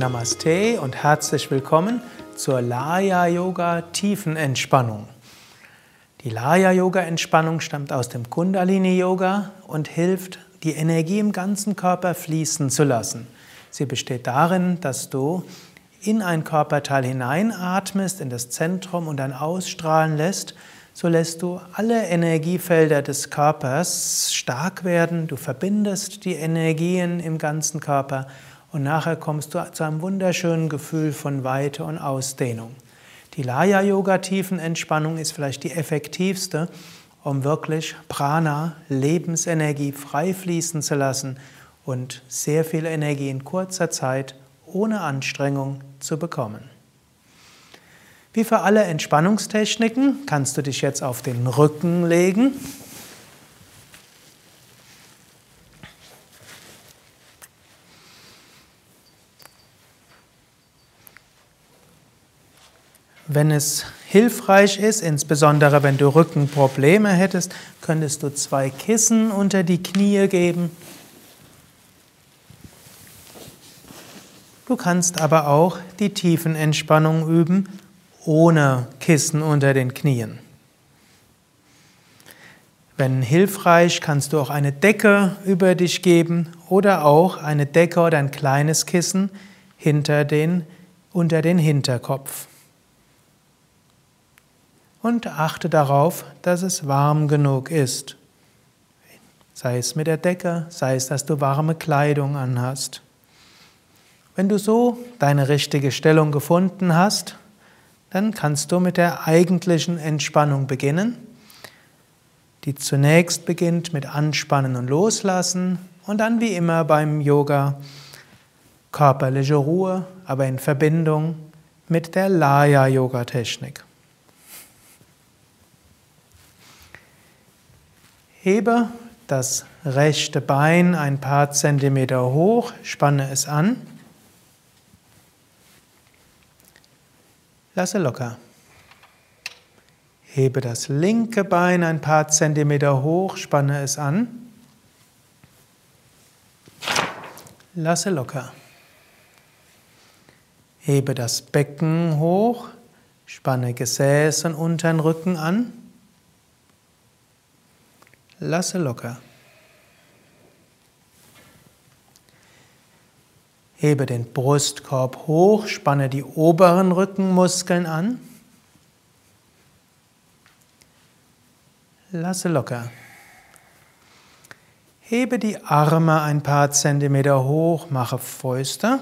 Namaste und herzlich willkommen zur Laya Yoga Tiefenentspannung. Die Laya Yoga Entspannung stammt aus dem Kundalini Yoga und hilft, die Energie im ganzen Körper fließen zu lassen. Sie besteht darin, dass du in ein Körperteil hineinatmest, in das Zentrum und dann ausstrahlen lässt. So lässt du alle Energiefelder des Körpers stark werden. Du verbindest die Energien im ganzen Körper und nachher kommst du zu einem wunderschönen Gefühl von Weite und Ausdehnung. Die Laya Yoga Tiefenentspannung ist vielleicht die effektivste, um wirklich Prana, Lebensenergie frei fließen zu lassen und sehr viel Energie in kurzer Zeit ohne Anstrengung zu bekommen. Wie für alle Entspannungstechniken kannst du dich jetzt auf den Rücken legen Wenn es hilfreich ist, insbesondere wenn du Rückenprobleme hättest, könntest du zwei Kissen unter die Knie geben. Du kannst aber auch die Tiefenentspannung üben ohne Kissen unter den Knien. Wenn hilfreich, kannst du auch eine Decke über dich geben oder auch eine Decke oder ein kleines Kissen hinter den, unter den Hinterkopf und achte darauf, dass es warm genug ist. Sei es mit der Decke, sei es, dass du warme Kleidung anhast. Wenn du so deine richtige Stellung gefunden hast, dann kannst du mit der eigentlichen Entspannung beginnen, die zunächst beginnt mit Anspannen und Loslassen und dann wie immer beim Yoga körperliche Ruhe, aber in Verbindung mit der Laya-Yoga-Technik. Hebe das rechte Bein ein paar Zentimeter hoch, spanne es an. Lasse locker. Hebe das linke Bein ein paar Zentimeter hoch, spanne es an. Lasse locker. Hebe das Becken hoch, spanne Gesäß und unteren Rücken an. Lasse locker. Hebe den Brustkorb hoch, spanne die oberen Rückenmuskeln an. Lasse locker. Hebe die Arme ein paar Zentimeter hoch, mache Fäuste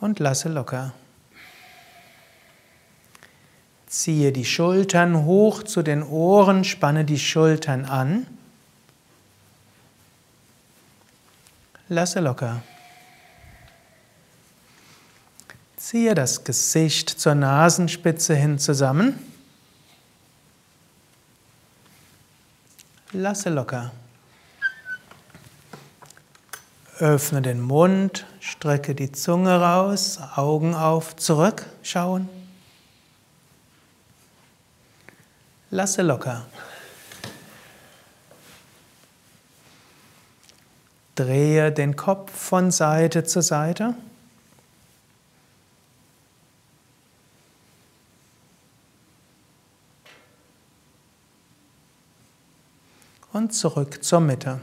und lasse locker. Ziehe die Schultern hoch zu den Ohren, spanne die Schultern an. Lasse locker. Ziehe das Gesicht zur Nasenspitze hin zusammen. Lasse locker. Öffne den Mund, strecke die Zunge raus, Augen auf, zurück, schauen. Lasse locker. Drehe den Kopf von Seite zu Seite. Und zurück zur Mitte.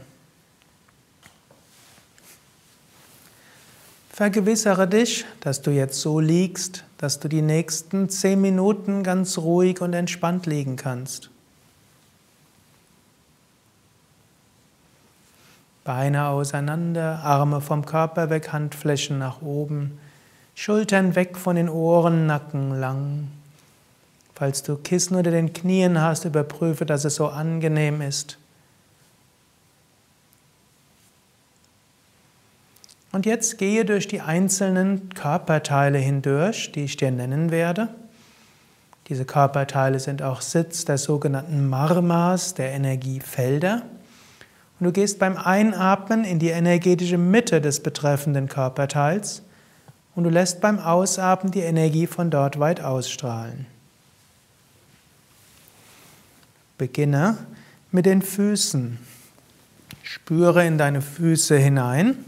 Vergewissere dich, dass du jetzt so liegst, dass du die nächsten zehn Minuten ganz ruhig und entspannt liegen kannst. Beine auseinander, Arme vom Körper weg, Handflächen nach oben, Schultern weg von den Ohren, Nacken lang. Falls du Kissen unter den Knien hast, überprüfe, dass es so angenehm ist. Und jetzt gehe durch die einzelnen Körperteile hindurch, die ich dir nennen werde. Diese Körperteile sind auch Sitz der sogenannten Marmas, der Energiefelder. Und du gehst beim Einatmen in die energetische Mitte des betreffenden Körperteils und du lässt beim Ausatmen die Energie von dort weit ausstrahlen. Beginne mit den Füßen. Spüre in deine Füße hinein.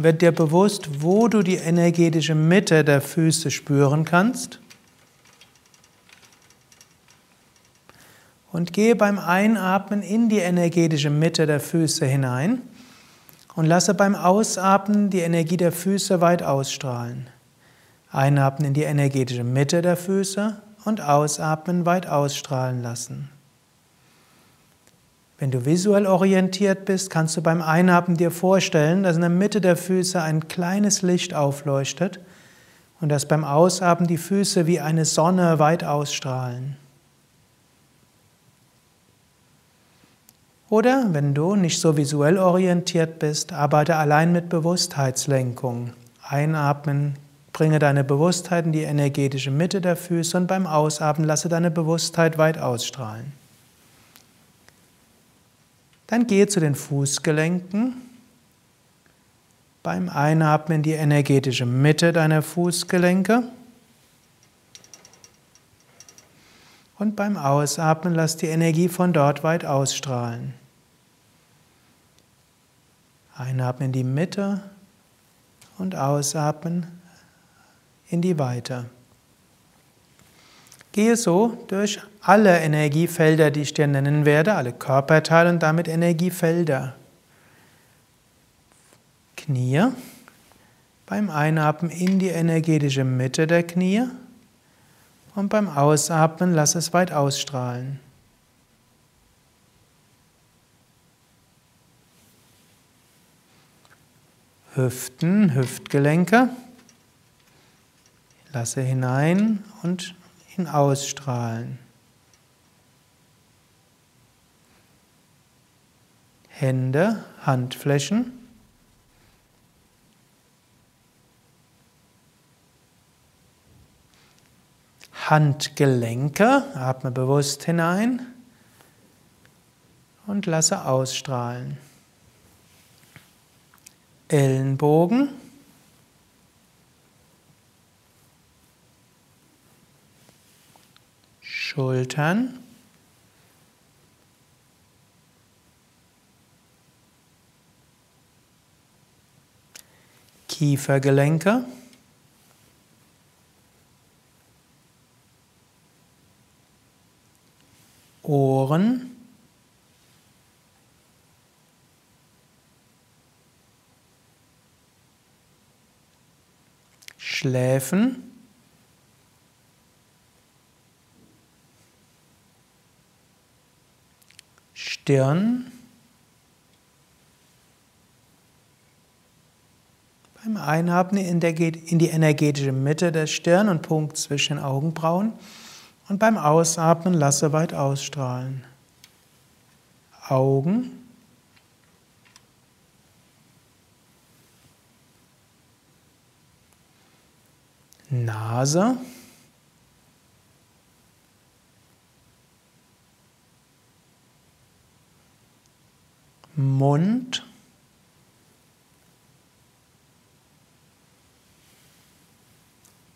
Wird dir bewusst, wo du die energetische Mitte der Füße spüren kannst. Und gehe beim Einatmen in die energetische Mitte der Füße hinein und lasse beim Ausatmen die Energie der Füße weit ausstrahlen. Einatmen in die energetische Mitte der Füße und ausatmen weit ausstrahlen lassen. Wenn du visuell orientiert bist, kannst du beim Einatmen dir vorstellen, dass in der Mitte der Füße ein kleines Licht aufleuchtet und dass beim Ausatmen die Füße wie eine Sonne weit ausstrahlen. Oder wenn du nicht so visuell orientiert bist, arbeite allein mit Bewusstheitslenkung. Einatmen, bringe deine Bewusstheit in die energetische Mitte der Füße und beim Ausatmen lasse deine Bewusstheit weit ausstrahlen. Dann gehe zu den Fußgelenken. Beim Einatmen in die energetische Mitte deiner Fußgelenke. Und beim Ausatmen lass die Energie von dort weit ausstrahlen. Einatmen in die Mitte und ausatmen in die Weite. Gehe so durch alle Energiefelder, die ich dir nennen werde, alle Körperteile und damit Energiefelder. Knie. Beim Einatmen in die energetische Mitte der Knie und beim Ausatmen lass es weit ausstrahlen. Hüften, Hüftgelenke. Lasse hinein und ihn ausstrahlen. Hände, Handflächen. Handgelenke, atme bewusst hinein und lasse ausstrahlen. Ellenbogen. Schultern. Kiefergelenke. Ohren. Schläfen. Stirn. Beim Einatmen in, die energetische Mitte der Stirn und Punkt zwischen Augenbrauen. Und beim Ausatmen lasse weit ausstrahlen. Augen. Nase. Mund.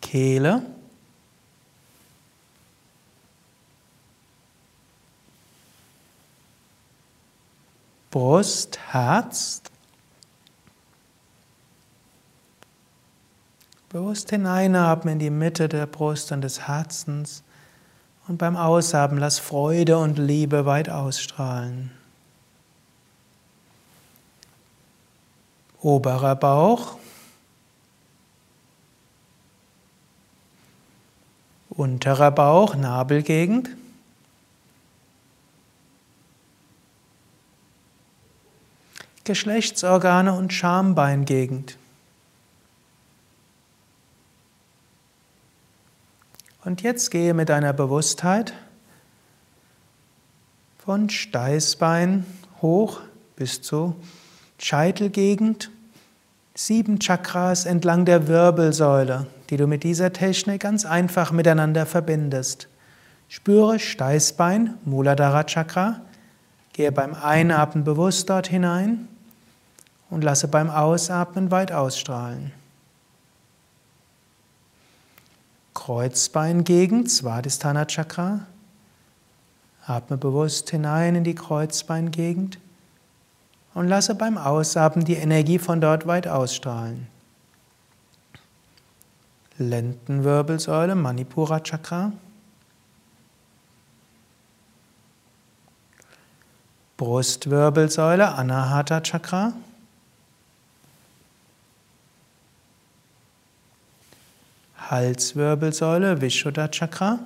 Kehle. Brust, Herz. Bewusst hineinatmen in die Mitte der Brust und des Herzens und beim Ausatmen lass Freude und Liebe weit ausstrahlen. Oberer Bauch, unterer Bauch, Nabelgegend. Geschlechtsorgane und Schambeingegend. Und jetzt gehe mit deiner Bewusstheit von Steißbein hoch bis zu Scheitelgegend, sieben Chakras entlang der Wirbelsäule, die du mit dieser Technik ganz einfach miteinander verbindest. Spüre Steißbein, Muladhara Chakra, gehe beim Einatmen bewusst dort hinein und lasse beim Ausatmen weit ausstrahlen. Kreuzbeingegend, Svadhisthana Chakra. Atme bewusst hinein in die Kreuzbeingegend und lasse beim Ausatmen die Energie von dort weit ausstrahlen. Lendenwirbelsäule, Manipura Chakra. Brustwirbelsäule, Anahata Chakra. Halswirbelsäule, Vishuddha Chakra.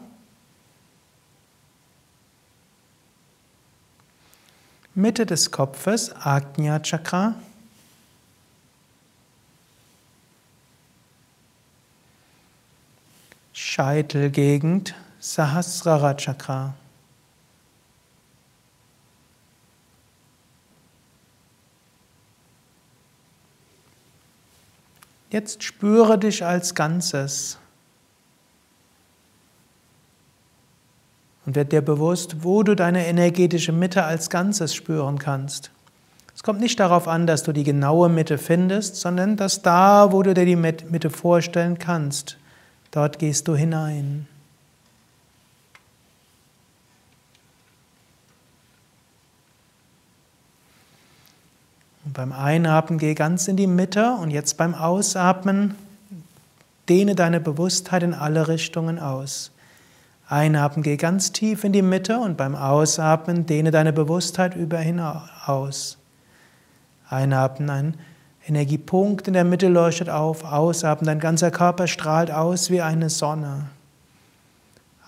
Mitte des Kopfes, Ajna Chakra. Scheitelgegend, Sahasrara Chakra. Jetzt spüre dich als Ganzes. Und werd dir bewusst, wo du deine energetische Mitte als Ganzes spüren kannst. Es kommt nicht darauf an, dass du die genaue Mitte findest, sondern dass da, wo du dir die Mitte vorstellen kannst, dort gehst du hinein. Und beim Einatmen geh ganz in die Mitte und jetzt beim Ausatmen dehne deine Bewusstheit in alle Richtungen aus. Einatmen geh ganz tief in die Mitte und beim Ausatmen dehne deine Bewusstheit über hinaus. Einatmen, ein Energiepunkt in der Mitte leuchtet auf, ausatmen, dein ganzer Körper strahlt aus wie eine Sonne.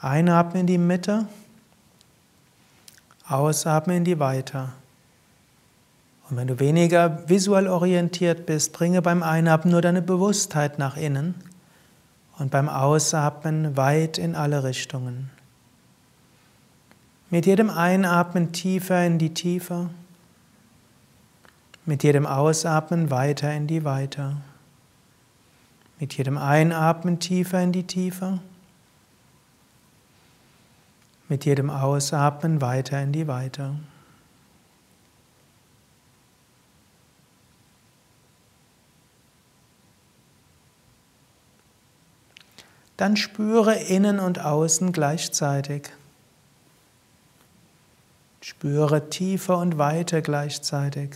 Einatmen in die Mitte, ausatmen in die Weiter. Und wenn du weniger visuell orientiert bist, bringe beim Einatmen nur deine Bewusstheit nach innen und beim Ausatmen weit in alle Richtungen. Mit jedem Einatmen tiefer in die Tiefe, mit jedem Ausatmen weiter in die Weiter. Mit jedem Einatmen tiefer in die Tiefe, mit jedem Ausatmen weiter in die Weiter. Dann spüre innen und außen gleichzeitig. Spüre Tiefe und Weite gleichzeitig.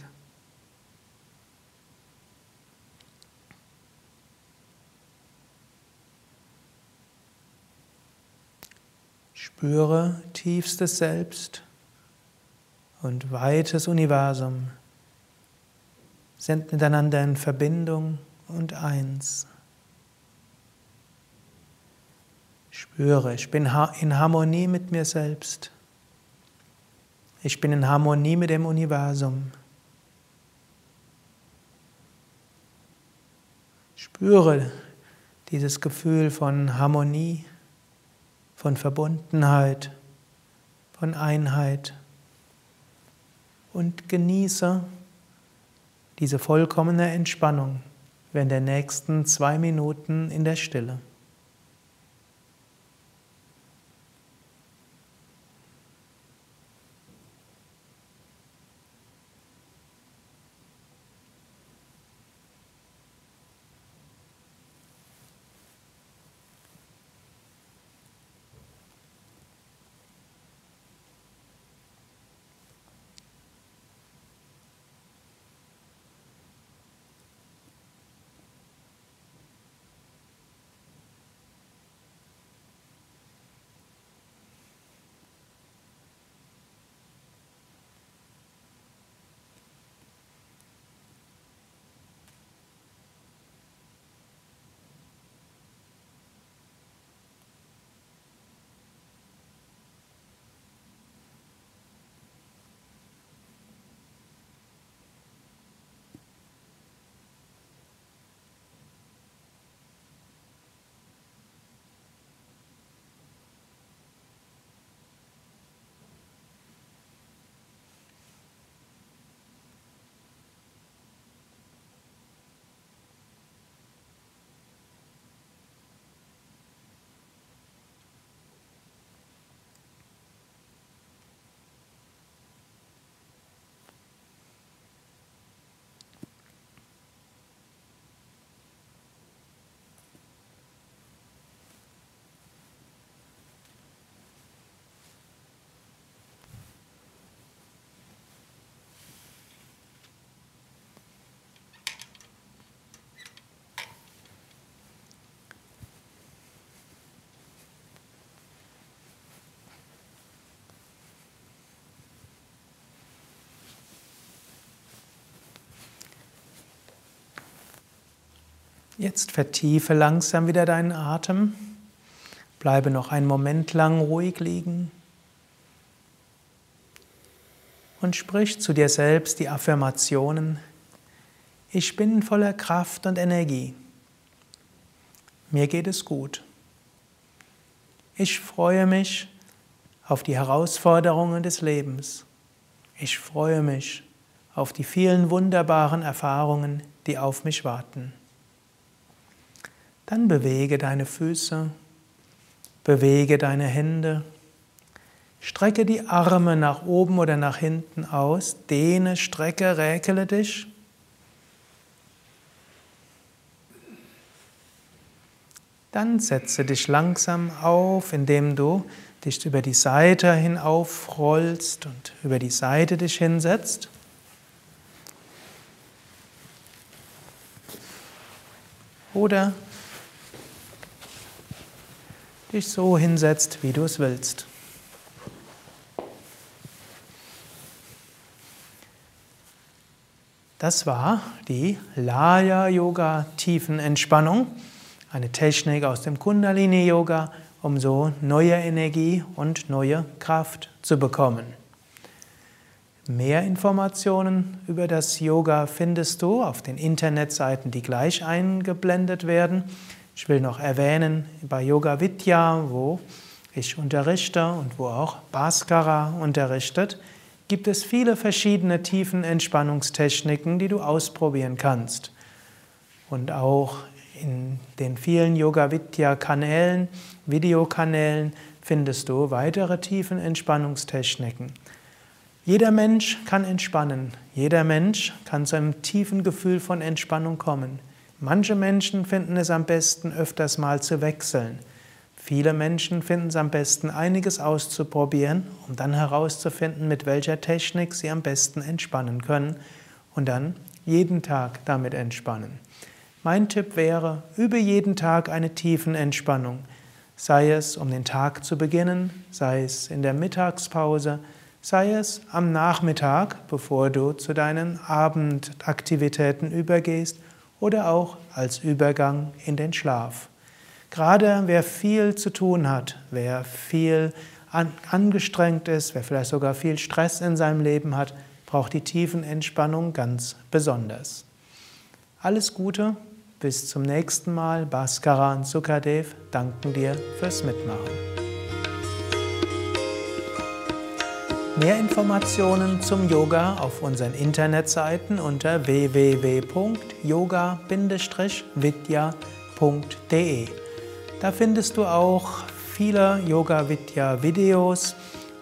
Spüre tiefstes Selbst und weites Universum sind miteinander in Verbindung und eins. Spüre, ich bin in Harmonie mit mir selbst. Ich bin in Harmonie mit dem Universum. Spüre dieses Gefühl von Harmonie, von Verbundenheit, von Einheit und genieße diese vollkommene Entspannung während der nächsten zwei Minuten in der Stille. Jetzt vertiefe langsam wieder deinen Atem. Bleibe noch einen Moment lang ruhig liegen. Und sprich zu dir selbst die Affirmationen. Ich bin voller Kraft und Energie. Mir geht es gut. Ich freue mich auf die Herausforderungen des Lebens. Ich freue mich auf die vielen wunderbaren Erfahrungen, die auf mich warten. Dann bewege deine Füße, bewege deine Hände, strecke die Arme nach oben oder nach hinten aus, dehne, strecke, räkele dich. Dann setze dich langsam auf, indem du dich über die Seite hin aufrollst und über die Seite dich hinsetzt. Oder dich so hinsetzt, wie du es willst. Das war die Laya Yoga Tiefenentspannung, eine Technik aus dem Kundalini Yoga, um so neue Energie und neue Kraft zu bekommen. Mehr Informationen über das Yoga findest du auf den Internetseiten, die gleich eingeblendet werden. Ich will noch erwähnen, bei Yoga Vidya, wo ich unterrichte und wo auch Bhaskara unterrichtet, gibt es viele verschiedene tiefen Entspannungstechniken, die du ausprobieren kannst. Und auch in den vielen Yoga Vidya Kanälen, Videokanälen findest du weitere tiefen Entspannungstechniken. Jeder Mensch kann entspannen. Jeder Mensch kann zu einem tiefen Gefühl von Entspannung kommen. Manche Menschen finden es am besten, öfters mal zu wechseln. Viele Menschen finden es am besten, einiges auszuprobieren, um dann herauszufinden, mit welcher Technik sie am besten entspannen können und dann jeden Tag damit entspannen. Mein Tipp wäre, übe jeden Tag eine tiefen Entspannung, sei es um den Tag zu beginnen, sei es in der Mittagspause, sei es am Nachmittag, bevor du zu deinen Abendaktivitäten übergehst oder auch als Übergang in den Schlaf. Gerade wer viel zu tun hat, wer viel angestrengt ist, wer vielleicht sogar viel Stress in seinem Leben hat, braucht die tiefen Entspannung ganz besonders. Alles Gute, bis zum nächsten Mal. Bhaskara und Sukadev danken dir fürs Mitmachen. Mehr Informationen zum Yoga auf unseren Internetseiten unter www.yoga-vidya.de. Da findest du auch viele Yoga Vidya Videos,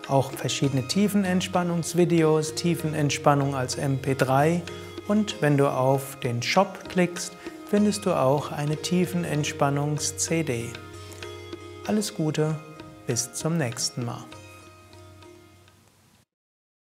auch verschiedene Tiefenentspannungsvideos, Tiefenentspannung als MP3 und wenn du auf den Shop klickst, findest du auch eine Tiefenentspannungs-CD. Alles Gute, bis zum nächsten Mal.